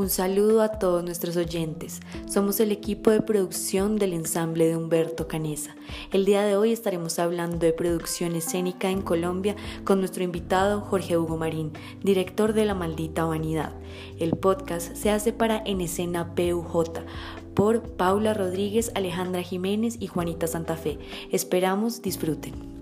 Un saludo a todos nuestros oyentes. Somos el equipo de producción del ensamble de Humberto Canesa. El día de hoy estaremos hablando de producción escénica en Colombia con nuestro invitado Jorge Hugo Marín, director de La Maldita Vanidad. El podcast se hace para En Escena PUJ por Paula Rodríguez, Alejandra Jiménez y Juanita Santa Fe. Esperamos disfruten.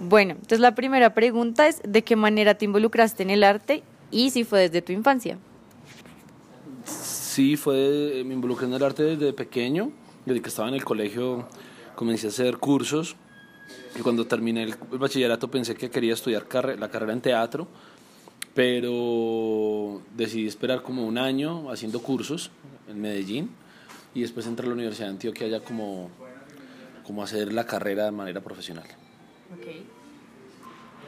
Bueno, entonces la primera pregunta es ¿de qué manera te involucraste en el arte y si fue desde tu infancia? Sí, fue, me involucré en el arte desde pequeño, desde que estaba en el colegio comencé a hacer cursos y cuando terminé el, bachillerato pensé que quería estudiar la carrera en teatro, pero decidí esperar como un año haciendo cursos en Medellín y después entré a la Universidad de Antioquia ya como, como hacer la carrera de manera profesional. Okay.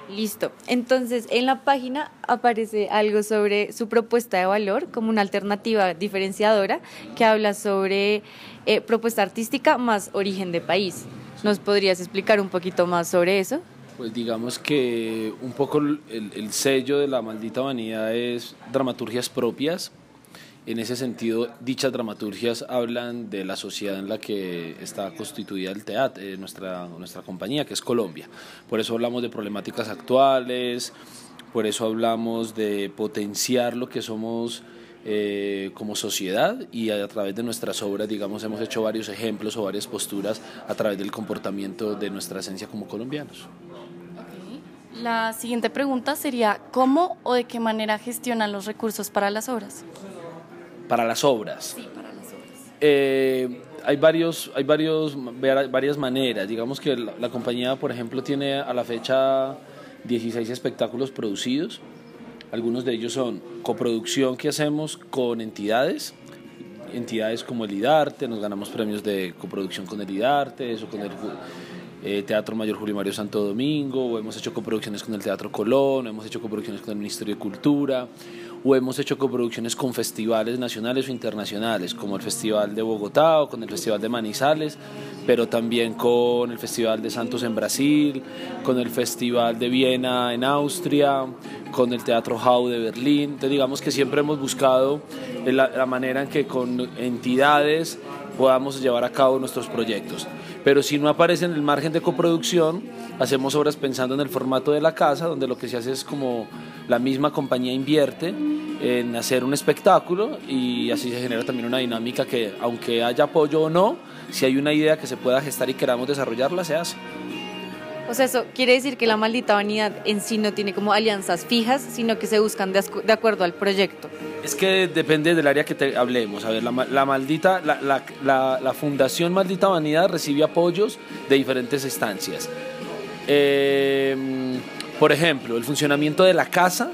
Listo. Entonces, en la página aparece algo sobre su propuesta de valor como una alternativa diferenciadora que habla sobre eh, propuesta artística más origen de país. ¿Nos podrías explicar un poquito más sobre eso? Pues digamos que un poco el, el sello de la maldita vanidad es dramaturgias propias en ese sentido, dichas dramaturgias hablan de la sociedad en la que está constituida el teatro, eh, nuestra, nuestra compañía, que es Colombia. Por eso hablamos de problemáticas actuales, por eso hablamos de potenciar lo que somos eh, como sociedad y a, través de nuestras obras, digamos, hemos hecho varios ejemplos o varias posturas a través del comportamiento de nuestra esencia como colombianos. La siguiente pregunta sería, ¿cómo o de qué manera gestionan los recursos para las obras? Para las obras. Sí, para las obras. Eh, hay, varios, hay varios, varias maneras. Digamos que la, compañía, por ejemplo, tiene a la fecha 16 espectáculos producidos. Algunos de ellos son coproducción que hacemos con entidades, entidades como el IDARTE, nos ganamos premios de coproducción con el IDARTE, eso con el eh, Teatro Mayor Julio Mario Santo Domingo, o hemos hecho coproducciones con el Teatro Colón, hemos hecho coproducciones con el Ministerio de Cultura, o hemos hecho coproducciones con festivales nacionales o internacionales, como el Festival de Bogotá o con el Festival de Manizales, pero también con el Festival de Santos en Brasil, con el Festival de Viena en Austria, con el Teatro Hau de Berlín. Entonces digamos que siempre hemos buscado la, la manera en que con entidades podamos llevar a cabo nuestros proyectos. Pero si no aparece en el margen de coproducción, hacemos obras pensando en el formato de la casa, donde lo que se hace es como la misma compañía invierte en hacer un espectáculo y así se genera también una dinámica que aunque haya apoyo o no, si hay una idea que se pueda gestar y queramos desarrollarla, se hace. O sea, eso quiere decir que la maldita vanidad en sí no tiene como alianzas fijas, sino que se buscan de, acuerdo al proyecto. Es que depende del área que te hablemos. A ver, la, maldita, la, la, Fundación Maldita Vanidad recibe apoyos de diferentes instancias. Eh, por ejemplo, el funcionamiento de la casa,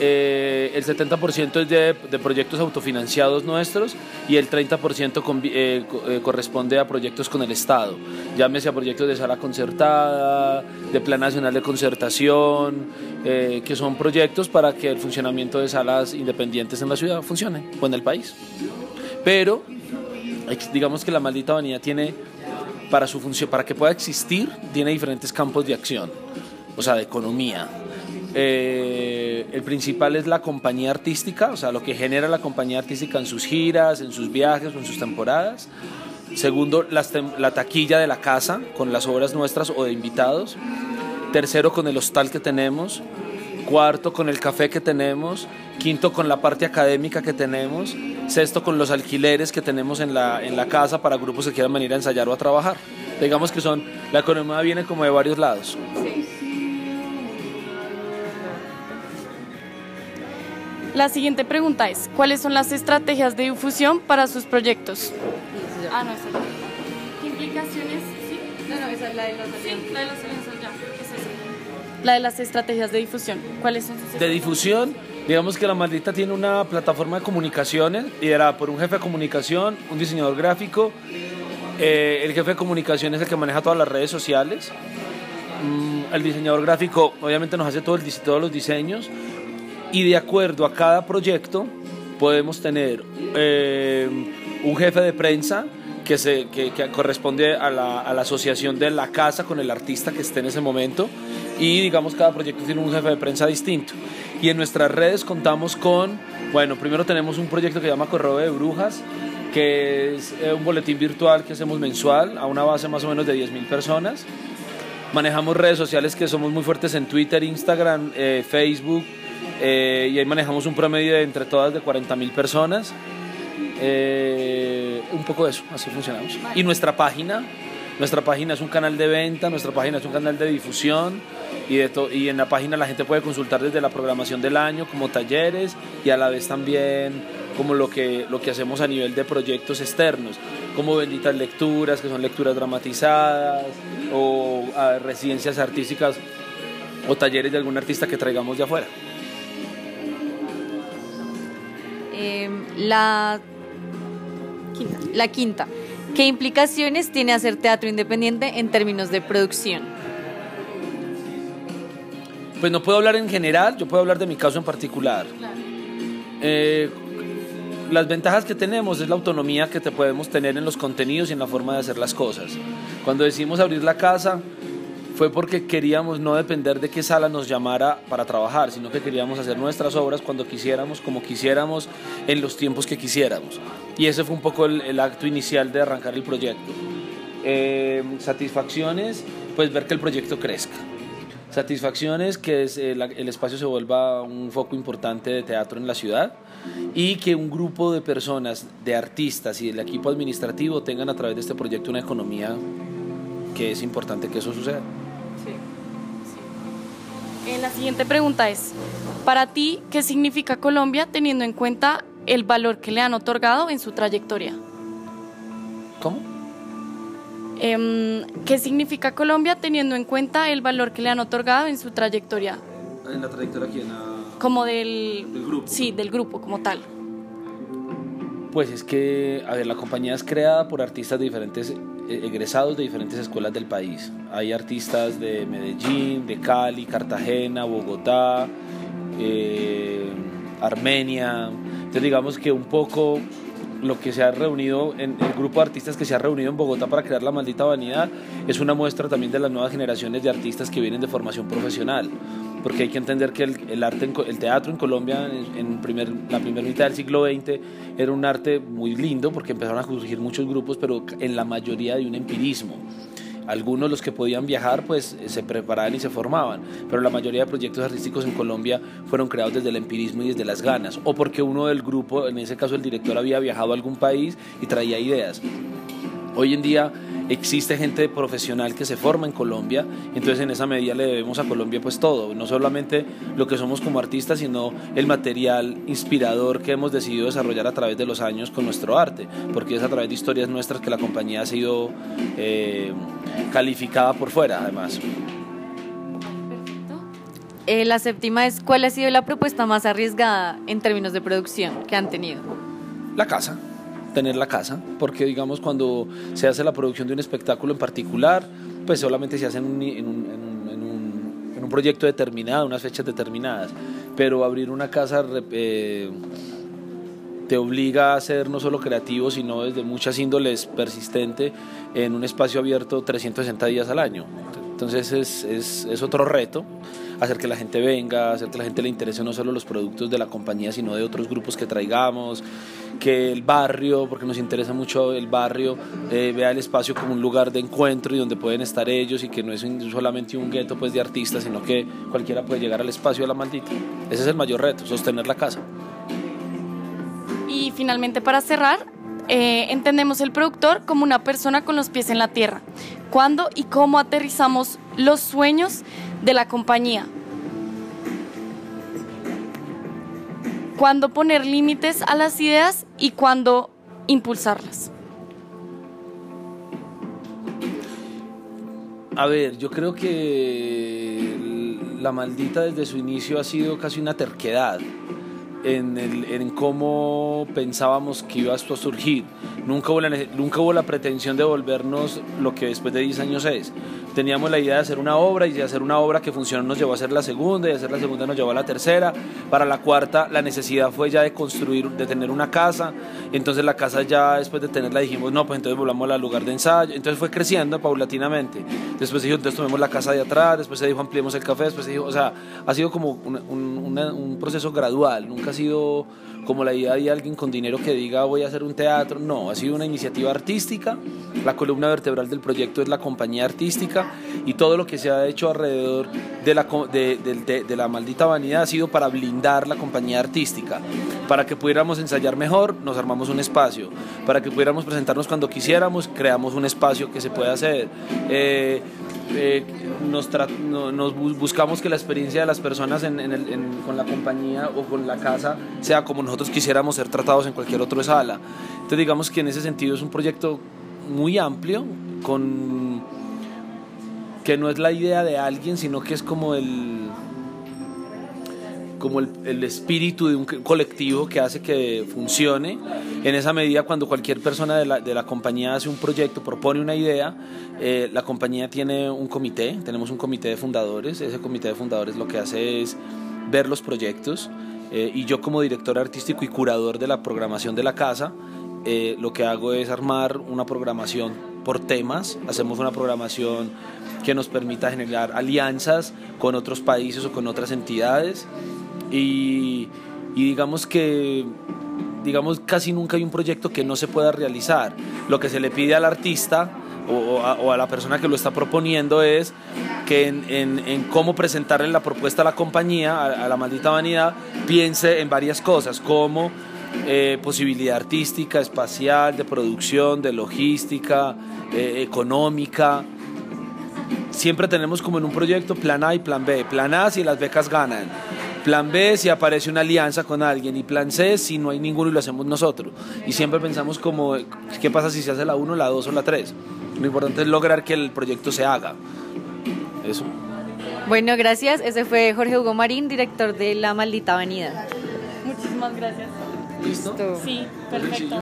eh, el 70% es de, proyectos autofinanciados nuestros y el 30% eh, eh, corresponde a proyectos con el Estado. Llámese a proyectos de sala concertada, de Plan Nacional de Concertación, que son proyectos para que el funcionamiento de salas independientes en la ciudad funcione o en el país. Pero digamos que la maldita vanidad tiene, para, su función, para que pueda existir, tiene diferentes campos de acción o sea, de economía. Eh, el principal es la compañía artística, o sea, lo que genera la compañía artística en sus giras, en sus viajes en sus temporadas. Segundo, la taquilla de la casa con las obras nuestras o de invitados. Tercero, con el hostal que tenemos. Cuarto, con el café que tenemos. Quinto, con la parte académica que tenemos. Sexto, con los alquileres que tenemos en la, en la casa para grupos que quieran venir a ensayar o a trabajar. Digamos que son, la economía viene como de varios lados. La siguiente pregunta es, ¿cuáles son las estrategias de difusión para sus proyectos? Ah, no, esa ¿Qué implicaciones? ¿Sí? No, no, esa es la de alianzas. Sí, la de alianzas ya. ¿Qué es eso? La de las estrategias de difusión. ¿Cuáles son sus De difusión, digamos que la maldita tiene una plataforma de comunicaciones liderada por un jefe de comunicación, un diseñador gráfico. Eh, el jefe de comunicación es el que maneja todas las redes sociales. Mm, el diseñador gráfico obviamente nos hace todo el, todos los diseños y de acuerdo a cada proyecto podemos tener eh, un jefe de prensa que, se, que, corresponde a la, a la, asociación de la casa con el artista que esté en ese momento y digamos cada proyecto tiene un jefe de prensa distinto. Y en nuestras redes contamos con, bueno, primero tenemos un proyecto que se llama Correo de Brujas, que es eh, un boletín virtual que hacemos mensual a una base más o menos de 10.000 personas. Manejamos redes sociales que somos muy fuertes en Twitter, Instagram, eh, Facebook, eh, y ahí manejamos un promedio de entre todas de 40.000 personas. un poco de eso, así funcionamos. Y nuestra página, nuestra página es un canal de venta, nuestra página es un canal de difusión y, de y en la página la gente puede consultar desde la programación del año como talleres y a la vez también como lo que, lo que hacemos a nivel de proyectos externos, como benditas lecturas, que son lecturas dramatizadas, o residencias artísticas o talleres de algún artista que traigamos de afuera. Em, la, quinta. la quinta. ¿Qué implicaciones tiene hacer teatro independiente en términos de producción? Pues no puedo hablar en general, yo puedo hablar de mi caso en particular. Eh, las ventajas que tenemos es la autonomía que te podemos tener en los contenidos y en la forma de hacer las cosas. Cuando decidimos abrir la casa fue porque queríamos no depender de qué sala nos llamara para trabajar, sino que queríamos hacer nuestras obras cuando quisiéramos, como quisiéramos, en los tiempos que quisiéramos. Y ese fue un poco el, acto inicial de arrancar el proyecto. Eh, satisfacciones, pues ver que el proyecto crezca. Satisfacciones, que es, eh, el espacio se vuelva un foco importante de teatro en la ciudad y que un grupo de personas, de artistas y del equipo administrativo tengan a través de este proyecto una economía que es importante que eso suceda. Eh, la siguiente pregunta es, para ti, ¿qué significa Colombia teniendo en cuenta el valor que le han otorgado en su trayectoria? ¿Cómo? Em, ¿Qué significa Colombia teniendo en cuenta el valor que le han otorgado en su trayectoria? ¿En la trayectoria quién? Como del, del grupo. Sí, del grupo como tal. Pues es que, la compañía es creada por artistas de diferentes, eh, egresados de diferentes escuelas del país. Hay artistas de Medellín, de Cali, Cartagena, Bogotá, eh, Armenia. Entonces digamos que un poco lo que se ha reunido, en el grupo de artistas que se ha reunido en Bogotá para crear la maldita vanidad, es una muestra también de las nuevas generaciones de artistas que vienen de formación profesional. Porque hay que entender que el, arte, el teatro en Colombia en, primer, la primera mitad del siglo XX era un arte muy lindo porque empezaron a surgir muchos grupos, pero en la mayoría de un empirismo. Algunos los que podían viajar pues se preparaban y se formaban, pero la mayoría de proyectos artísticos en Colombia fueron creados desde el empirismo y desde las ganas, o porque uno del grupo, en ese caso el director, había viajado a algún país y traía ideas. Hoy en día existe gente profesional que se forma en Colombia, entonces en esa medida le debemos a Colombia pues todo, no solamente lo que somos como artistas, sino el material inspirador que hemos decidido desarrollar a través de los años con nuestro arte, porque es a través de historias nuestras que la compañía ha sido eh, calificada por fuera además. Eh, la séptima es, ¿cuál ha sido la propuesta más arriesgada en términos de producción que han tenido? La casa tener la casa, porque digamos cuando se hace la producción de un espectáculo en particular, pues solamente se hace en un, en un, en proyecto determinado, unas fechas determinadas, pero abrir una casa eh, te obliga a ser no solo creativo, sino desde muchas índoles persistente en un espacio abierto 360 días al año. Entonces es, es, otro reto hacer que la gente venga, hacer que la gente le interese no solo los productos de la compañía, sino de otros grupos que traigamos, que el barrio, porque nos interesa mucho el barrio, eh, vea el espacio como un lugar de encuentro y donde pueden estar ellos y que no es solamente un gueto pues, de artistas, sino que cualquiera puede llegar al espacio de la maldita. Ese es el mayor reto, sostener la casa. Y finalmente para cerrar, eh, entendemos el productor como una persona con los pies en la tierra. ¿Cuándo y cómo aterrizamos los sueños de la compañía. Cuándo poner límites a las ideas y cuándo impulsarlas. A ver, yo creo que la maldita desde su inicio ha sido casi una terquedad en, en cómo pensábamos que iba esto a surgir. Nunca hubo, la, nunca hubo la pretensión de volvernos lo que después de 10 años es. Teníamos la idea de hacer una obra y de hacer una obra que funcionó nos llevó a hacer la segunda y hacer la segunda nos llevó a la tercera. Para la cuarta la necesidad fue ya de construir, de tener una casa. Entonces la casa ya después de tenerla dijimos, no, pues entonces volvamos al lugar de ensayo. Entonces fue creciendo paulatinamente. Después se dijo, entonces tomemos la casa de atrás, después se dijo, ampliemos el café, después se dijo, o sea, ha sido como un proceso gradual, nunca ha sido como la idea de alguien con dinero que diga voy a hacer un teatro, no, ha sido una iniciativa artística, la columna vertebral del proyecto es la compañía artística y todo lo que se ha hecho alrededor de la, de, de, la maldita vanidad ha sido para blindar la compañía artística, para que pudiéramos ensayar mejor, nos armamos un espacio, para que pudiéramos presentarnos cuando quisiéramos, creamos un espacio que se pueda hacer. Eh, eh, nos, nos, buscamos que la experiencia de las personas con la compañía o con la casa sea como nosotros quisiéramos ser tratados en cualquier otra sala. Entonces digamos que en ese sentido es un proyecto muy amplio, con, que no es la idea de alguien, sino que es como el como el, espíritu de un colectivo que hace que funcione. En esa medida, cuando cualquier persona de la, de la compañía hace un proyecto, propone una idea, eh, la compañía tiene un comité, tenemos un comité de fundadores, ese comité de fundadores lo que hace es ver los proyectos eh, y yo como director artístico y curador de la programación de la casa, eh, lo que hago es armar una programación por temas, hacemos una programación que nos permita generar alianzas con otros países o con otras entidades y, digamos que digamos casi nunca hay un proyecto que no se pueda realizar. Lo que se le pide al artista o, a, la persona que lo está proponiendo es que en, cómo presentarle la propuesta a la compañía, a, la maldita vanidad, piense en varias cosas, como eh, posibilidad artística, espacial, de producción, de logística, eh, económica. Siempre tenemos como en un proyecto plan A y plan B. Plan A si las becas ganan Plan B si aparece una alianza con alguien y plan C si no hay ninguno y lo hacemos nosotros. Y siempre pensamos como, ¿qué pasa si se hace la 1, la 2 o la 3? Lo importante es lograr que el proyecto se haga. Eso. Bueno, gracias. Ese fue Jorge Hugo Marín, director de La Maldita Avenida. Muchísimas gracias. ¿Listo? Sí, perfecto.